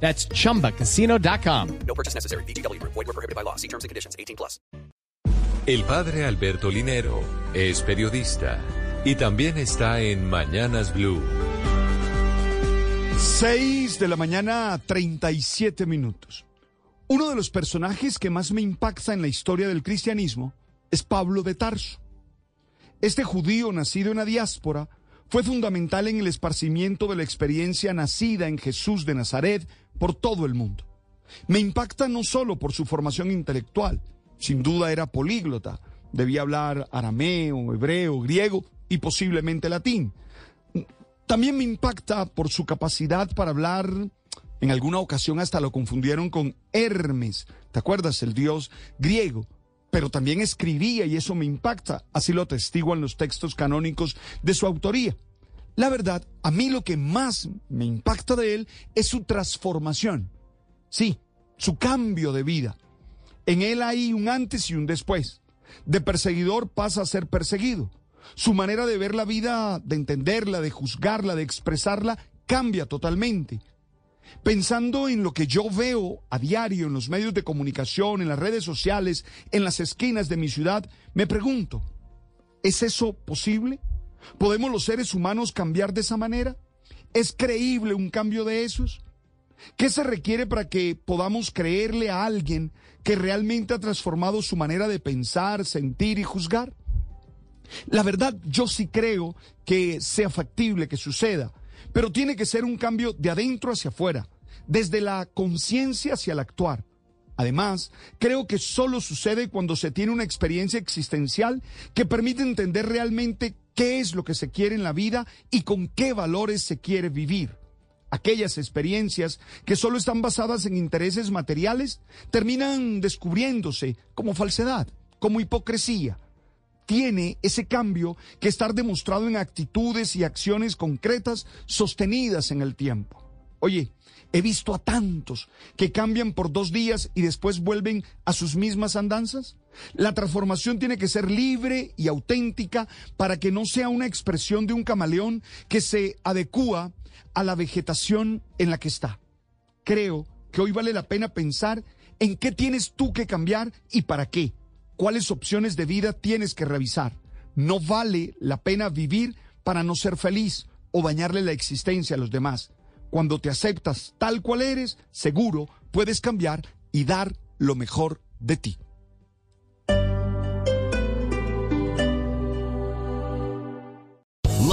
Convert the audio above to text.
That's chumbacasino.com. No purchase necessary. BGW. Void were prohibited by law. See terms and conditions. 18 plus. El padre Alberto Linero es periodista y también está en Mañanas Blue. 6 de la mañana, 37 minutos. Uno de los personajes que más me impacta en la historia del cristianismo es Pablo de Tarso. Este judío nacido en la diáspora fue fundamental en el esparcimiento de la experiencia nacida en Jesús de Nazaret por todo el mundo. Me impacta no solo por su formación intelectual, sin duda era políglota, debía hablar arameo, hebreo, griego y posiblemente latín. También me impacta por su capacidad para hablar, en alguna ocasión hasta lo confundieron con Hermes, ¿te acuerdas? El dios griego. Pero también escribía y eso me impacta, así lo atestiguan los textos canónicos de su autoría. La verdad, a mí lo que más me impacta de él es su transformación. Sí, su cambio de vida. En él hay un antes y un después. De perseguidor pasa a ser perseguido. Su manera de ver la vida, de entenderla, de juzgarla, de expresarla, cambia totalmente. Pensando en lo que yo veo a diario en los medios de comunicación, en las redes sociales, en las esquinas de mi ciudad, me pregunto, ¿es eso posible? ¿Podemos los seres humanos cambiar de esa manera? ¿Es creíble un cambio de esos? ¿Qué se requiere para que podamos creerle a alguien que realmente ha transformado su manera de pensar, sentir y juzgar? La verdad, yo sí creo que sea factible que suceda, pero tiene que ser un cambio de adentro hacia afuera, desde la conciencia hacia el actuar. Además, creo que solo sucede cuando se tiene una experiencia existencial que permite entender realmente qué es lo que se quiere en la vida y con qué valores se quiere vivir. Aquellas experiencias que solo están basadas en intereses materiales terminan descubriéndose como falsedad, como hipocresía. Tiene ese cambio que estar demostrado en actitudes y acciones concretas sostenidas en el tiempo. Oye, he visto a tantos que cambian por dos días y después vuelven a sus mismas andanzas. La transformación tiene que ser libre y auténtica para que no sea una expresión de un camaleón que se adecúa a la vegetación en la que está. Creo que hoy vale la pena pensar en qué tienes tú que cambiar y para qué. ¿Cuáles opciones de vida tienes que revisar? No vale la pena vivir para no ser feliz o dañarle la existencia a los demás. Cuando te aceptas tal cual eres, seguro puedes cambiar y dar lo mejor de ti.